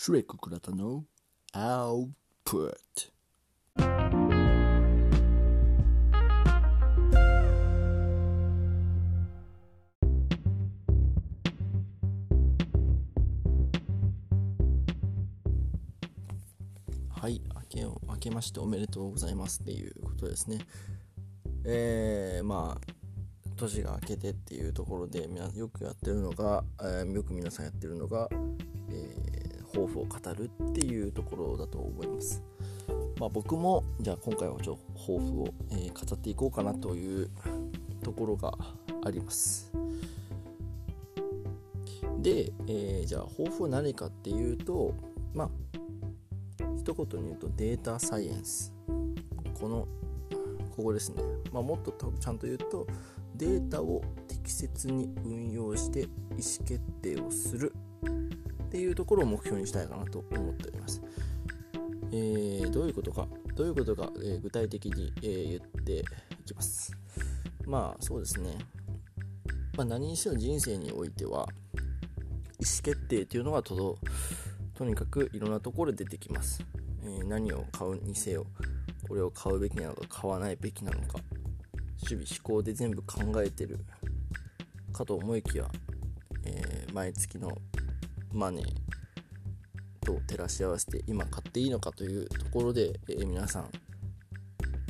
シュレック倉田のアウトはい明けを明けましておめでとうございますっていうことですね。えー、まあ年が明けてっていうところでよくやってるのが、えー、よく皆さんやってるのが、抱負を語るっていうところだと思います。まあ、僕もじゃあ今回はちょ抱負を、えー、語っていこうかなというところがあります。で、えー、じゃあ抱負は何かっていうとまあ一言に言うとデータサイエンスこのここですね、まあ、もっとちゃんと言うとデータを適切に運用して意思決定をするっていうところを目標にしたいかなと思っております。えー、どういうことか、どういうことか、えー、具体的に、えー、言っていきます。まあそうですね、まあ、何にせよ人生においては意思決定というのがととにかくいろんなところで出てきます。え何を買うにせよ、これを買うべきなのか買わないべきなのか、守備思考で全部考えてるかと思いきや、えー、毎月のマネーと照らし合わせて今買っていいのかというところで、え、皆さん、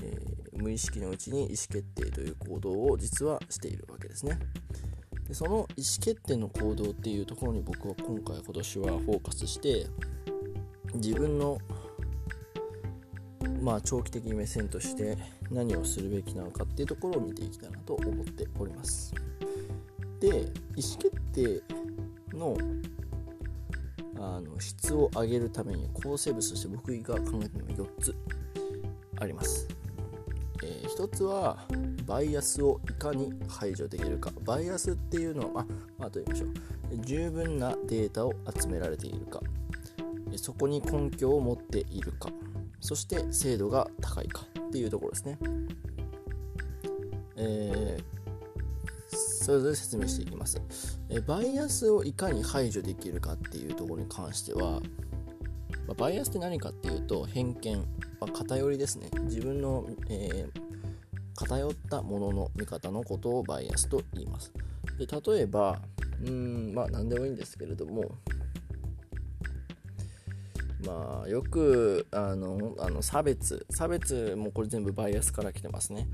えー、無意識のうちに意思決定という行動を実はしているわけですねでその意思決定の行動っていうところに僕は今回今年はフォーカスして自分のまあ長期的目線として何をするべきなのかっていうところを見ていきたいなと思っております。で意思決定のあの質を上げるために構成物として僕が考えているのは4つあります。えー、1つはバイアスをいかに排除できるかバイアスっていうのは、あ、まあ、と言いましょう十分なデータを集められているかそこに根拠を持っているかそして精度が高いかっていうところですね。えー、それぞれ説明していきます、えバイアスをいかに排除できるかっていうところに関しては、まバイアスって何かっていうと偏見、まあ、偏りですね。自分の、えー、偏ったものの見方のことをバイアスと言います。で例えばうんまあ何でもいいんですけれどもまあよくあのあの差別差別もこれ全部バイアスから来てますね。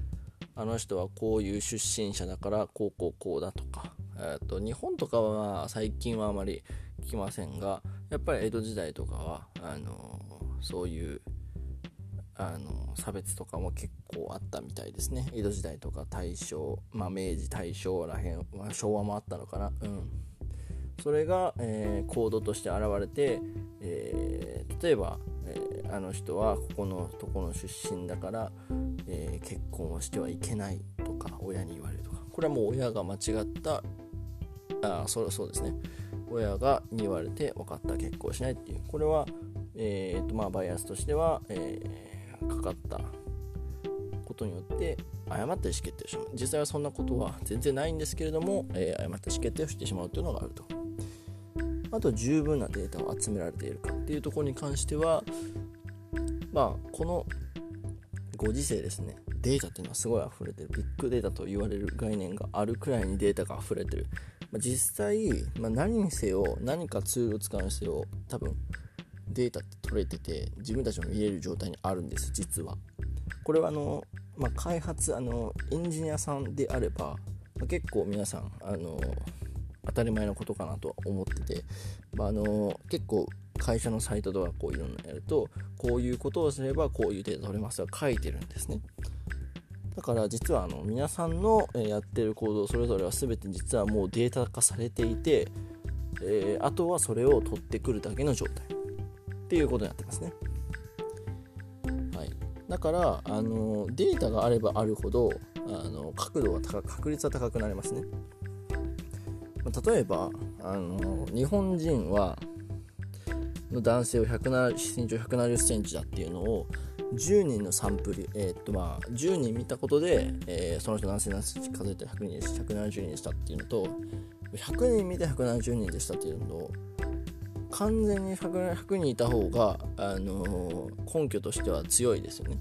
あの人はこういう出身者だからこうこうこうだとか、えーと、日本とかは最近はあまり聞きませんがやっぱり江戸時代とかはあのそういうあの差別とかも結構あったみたいですね。江戸時代とか大正、まあ、明治大正らへん、まあ、昭和もあったのかな。うん。それが、えー、行動として現れて、えー、例えば、えー、あの人はここのとこの出身だから、え結婚をしてはいけないとか親に言われるとか。これはもう親が間違ったあそそうですね。親がに言われて分かった結婚しないっていう。これは、えーとまあ、バイアスとしては、えかかったことによって誤った意思決定をしまう。実際はそんなことは全然ないんですけれども、え誤った意思決定をしてしまうというのがあると。あと十分なデータを集められているかっていうところに関してはまあこのご時世ですね。データっていうのはすごい溢れてる。ビッグデータと言われる概念があるくらいにデータが溢れてる、まあ、実際、まあ、何にせよ何かツールを使うにせよ多分データって取れてて自分たちも見れる状態にあるんです実は。これはあの、まあ、開発あのエンジニアさんであれば、ま、結構皆さんあの当たり前のことかなとは思ってて、まあ、あの結構会社のサイトとかこういろんなやるとこういうことをすればこういうデータ取れますが書いてるんですね。だから実はあの皆さんのやってる行動それぞれは全て実はもうデータ化されていて、えー、あとはそれを取ってくるだけの状態。っていうことになってますね。はい。だからあのデータがあればあるほどあの角度が高確率は高くなりますね。例えばあの日本人はの男性を170身長170センチだっていうのを10人のサンプル、えー、っとまあ、10人見たことで、えー、その人男性男性数えて100人170人でしたっていうのと100人見て170人でしたっていうのと完全に 100, 100人いた方が、あの根拠としては強いですよね。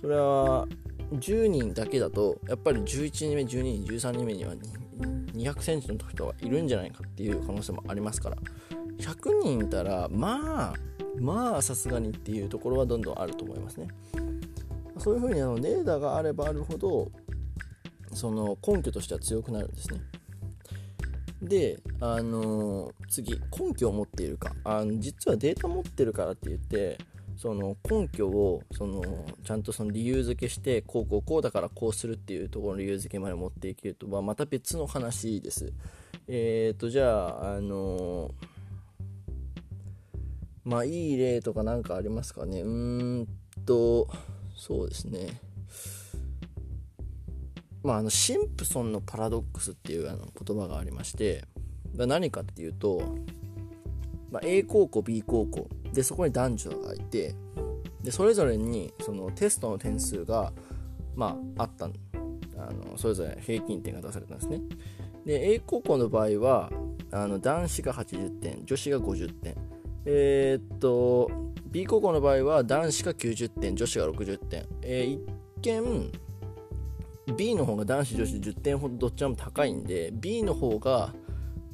それは10人だけだとやっぱり11人目12人13人目には200センチの人がいるんじゃないかっていう可能性もありますから。100人いたらまあまあさすがにっていうところはどんどんあると思いますね。そういうふうにあのレーダーがあればあるほどその根拠としては強くなるんですね。で、あのー、次根拠を持っているか。あの実はデータ持ってるからって言ってその根拠をそのちゃんとその理由付けしてこうこうこうだからこうするっていうところの理由付けまで持っていけるとはまた別の話です。えっ、ー、とじゃああの、まあいい例とか何かありますかね？うーんとそうですね。まあ、あのシンプソンのパラドックスっていうあの言葉がありまして何かっていうと、まあ、A 高校 B 高校。でそこに男女がいてでそれぞれにそのテストの点数が、まあ、あったあのそれぞれ平均点が出されたんですね。で A 高校の場合はあの男子が80点女子が50点。えー、っと B 高校の場合は男子が90点女子が60点、えー、一見 B の方が男子女子10点ほどどっちも高いんで B の方が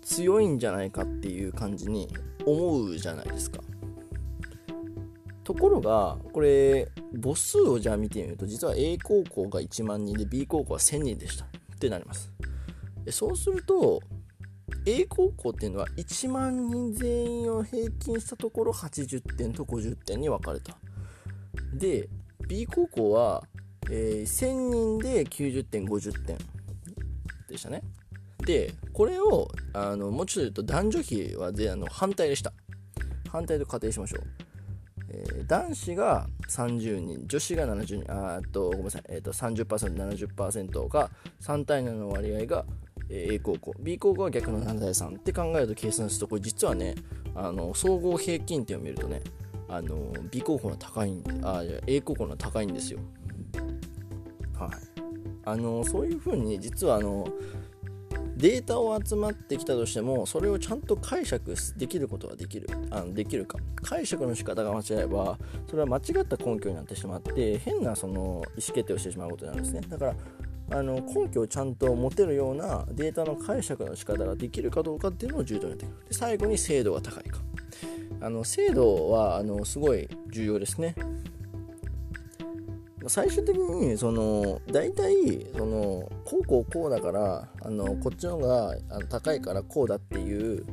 強いんじゃないかっていう感じに思うじゃないですか。ところがこれ母数をじゃあ見てみると実は A 高校が1万人で B 高校は1000人でした。ってなります。でそうすると A 高校っていうのは1万人全員を平均したところ80点と50点に分かれた。で B 高校はえー、1000人で90点50点でしたね。でこれをあのもうちょっと言うと男女比はであの反対でした。反対と仮定しましょう、えー、男子が30人女子が70人あっとごめんなさい、えーと、30%70% が3対7の割合が A 高校。B 高校は逆の7対3って考えると計算するとこれ実はねあの総合平均点を見るとねあの B 高校の高いんあ A 高校の高いんですよ。はい、あのそういうふうに実はあのデータを集まってきたとしてもそれをちゃんと解釈できることはできる。あのできるか。解釈の仕方が間違えばそれは間違った根拠になってしまって変なその意思決定をしてしまうことになるんですね。だからあの根拠をちゃんと持てるようなデータの解釈の仕方ができるかどうかっていうのを重要になってく。るで最後に精度が高いか。あの精度はあのすごい重要ですね。最終的にその大体そのこうこうこうだからあのこっちの方が高いからこうだっていう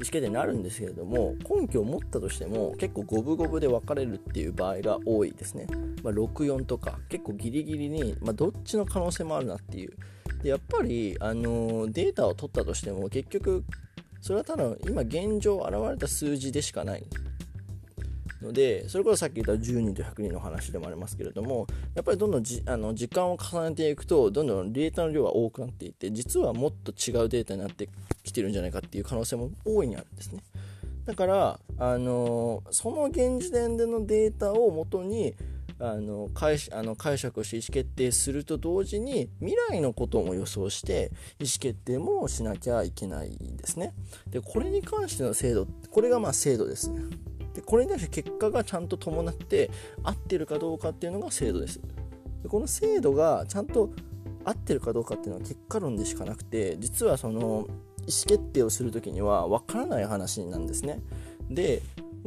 意思決定になるんですけれども根拠を持ったとしても結構五分五分で分かれるっていう場合が多いですね、まあ、64とか結構ギリギリに、まあ、どっちの可能性もあるなっていう。でやっぱりあのデータを取ったとしても結局それはただ今現状現れた数字でしかない。のでそれこそさっき言った10人と100人の話でもありますけれどもやっぱりどんどんじあの時間を重ねていくとどんどんデータの量が多くなっていって実はもっと違うデータになってきてるんじゃないかっていう可能性も大いにあるんですねだからあのその現時点でのデータをもとにあの解あの解釈をして意思決定すると同時に未来のことも予想して意思決定もしなきゃいけないですね。でこれに関しての制度これがまあ制度ですね。でこれに対して結果がちゃんと伴って合ってるかどうかっていうのが制度です。でこの制度がちゃんと合ってるかどうかっていうのは結果論でしかなくて実はその意思決定をする時には分からない話なんですね。で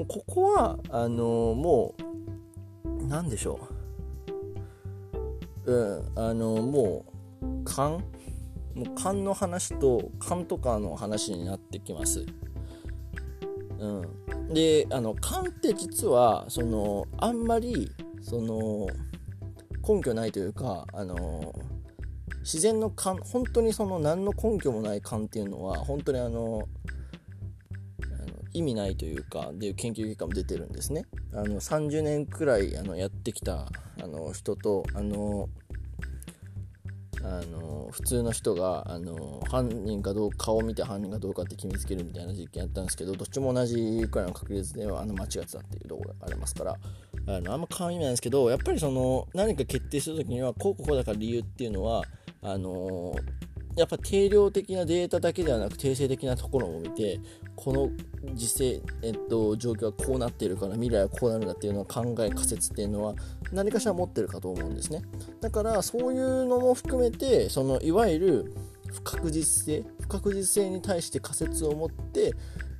ここはあのもう何でしょう。うんあのもう勘もう勘の話と勘とかの話になってきます。うん、であの勘って実はそのあんまりその根拠ないというかあの自然の勘本当にその何の根拠もない勘っていうのは本当にあの意味ないというかっていう研究結果も出てるんですね。あの30年くらいあのやってきたあの人とあのあの普通の人があの犯人かどうか顔を見て犯人かどうかって決めつけるみたいな実験やったんですけどどっちも同じくらいの確率ではあの間違ってたっていうところがありますからあのあんま変わりないんですけどやっぱりその何か決定する時にはこうこうだから理由っていうのはあのやっぱ定量的なデータだけではなく定性的なところも見てこの時勢、えっと、状況はこうなっているから未来はこうなるんだっていうのは考え仮説っていうのは何かしら持ってるかと思うんですね。だからそういうのも含めてそのいわゆる不確実性不確実性に対して仮説を持って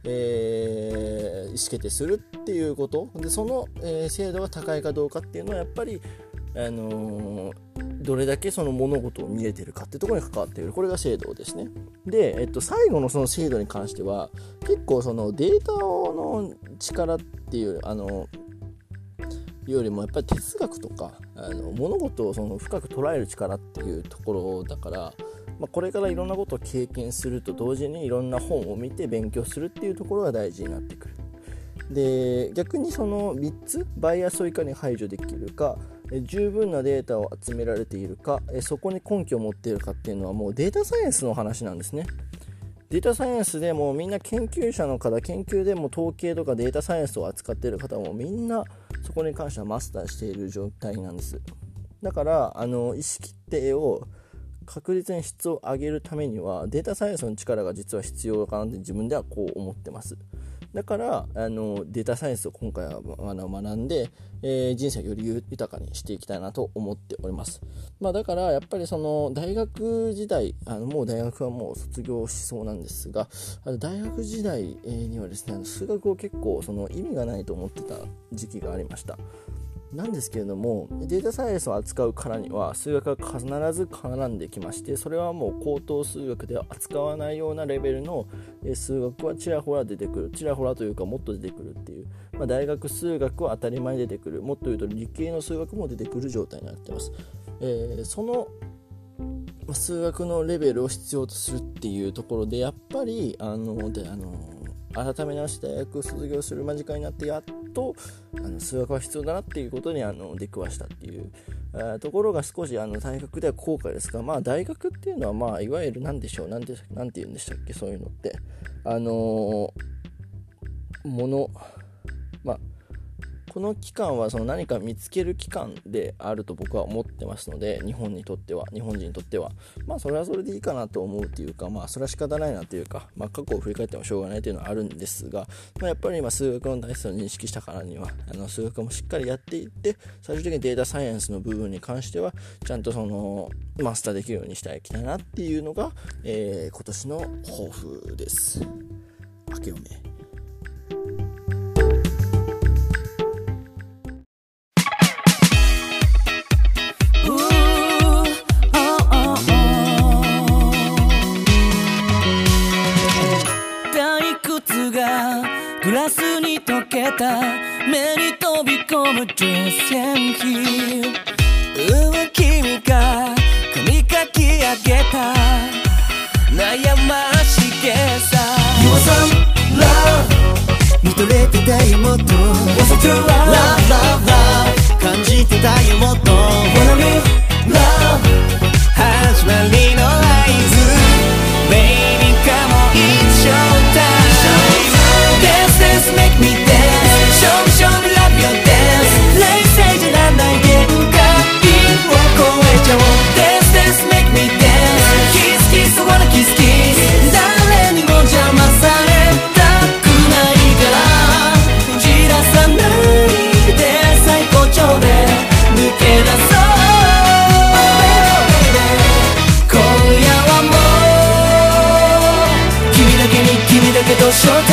えー、意思決定するっていうこと。でその、えー、精度が高いかどうかっていうのはやっぱり、あのー、どれだけその物事を見えてるかってところに関わっているこれが精度ですねで、えっと、最後のその精度に関しては結構そのデータの力っていうあのよりもやっぱり哲学とかあの物事をその深く捉える力っていうところだからまあ、これからいろんなことを経験すると同時にいろんな本を見て勉強するっていうところが大事になってくる。で逆にその3つバイアスをいかに排除できるか十分なデータを集められているかそこに根拠を持っているかっていうのはもうデータサイエンスの話なんですね。データサイエンスでもみんな研究者の方研究でも統計とかデータサイエンスを扱っている方もみんなそこに関してはマスターしている状態なんですだからあの意思決定を確実に質を上げるためにはデータサイエンスの力が実は必要かなって自分ではこう思ってますだからあのデータサイエンスを今回は学んで、えー、人生をより豊かにしていきたいなと思っております、まあ、だからやっぱりその大学時代あのもう大学はもう卒業しそうなんですがあの大学時代にはですね数学を結構その意味がないと思ってた時期がありました。なんですけれどもデータサイエンスを扱うからには数学が必ず絡んできましてそれはもう高等数学では扱わないようなレベルの数学はちらほら出てくるちらほらというかもっと出てくるっていう、まあ、大学数学は当たり前に出てくるもっと言うと理系の数学も出てくる状態になってます、えー、その数学のレベルを必要とするっていうところでやっぱりあのであの改め直して大学卒業する間近になってやっとあの数学は必要だなっていうことにあの出くわしたっていうところが少しあの大学では後悔ですが、まあ、大学っていうのは、まあ、いわゆる何でしょう何て何て言うんでしたっけそういうのって。あのー、ものまあこの期間はその何か見つける期間であると僕は思ってますので日本にとっては日本人にとってはまあそれはそれでいいかなと思うというかまあそれは仕方ないなというか、まあ、過去を振り返ってもしょうがないというのはあるんですが、まあ、やっぱり今数学の大切さを認識したからにはあの数学もしっかりやっていって最終的にデータサイエンスの部分に関してはちゃんとそのマスターできるようにしていきたいなっていうのが、えー、今年の抱負です。明けおめた目に飛び込む電線機うん君が髪かき上げた悩ましげさ You want some love 見とれてたよもっと What's the true love? Love, love, love 感じてたよもっと Wanna be so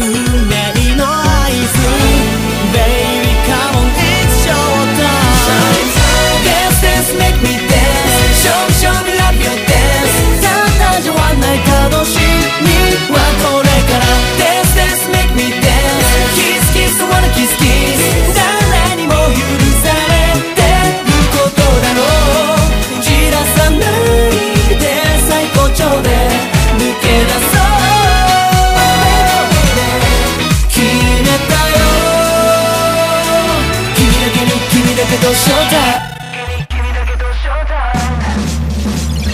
You. どショータイム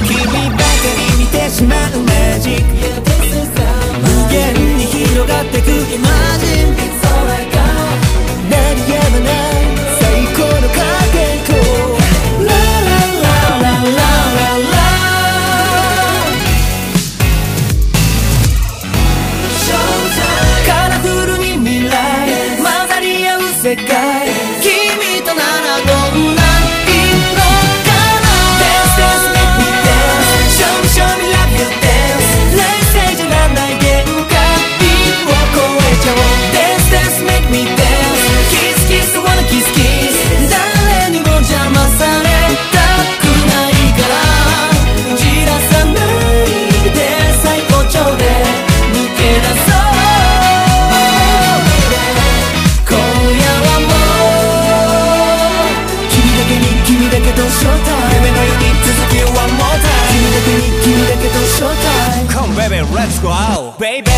君ばかり見てしまうマジック無限に広がってくイマジン鳴りやまない最高のカーテンコールララ。ラララララカラフルに未来混ざり合う世界。Let's go out, baby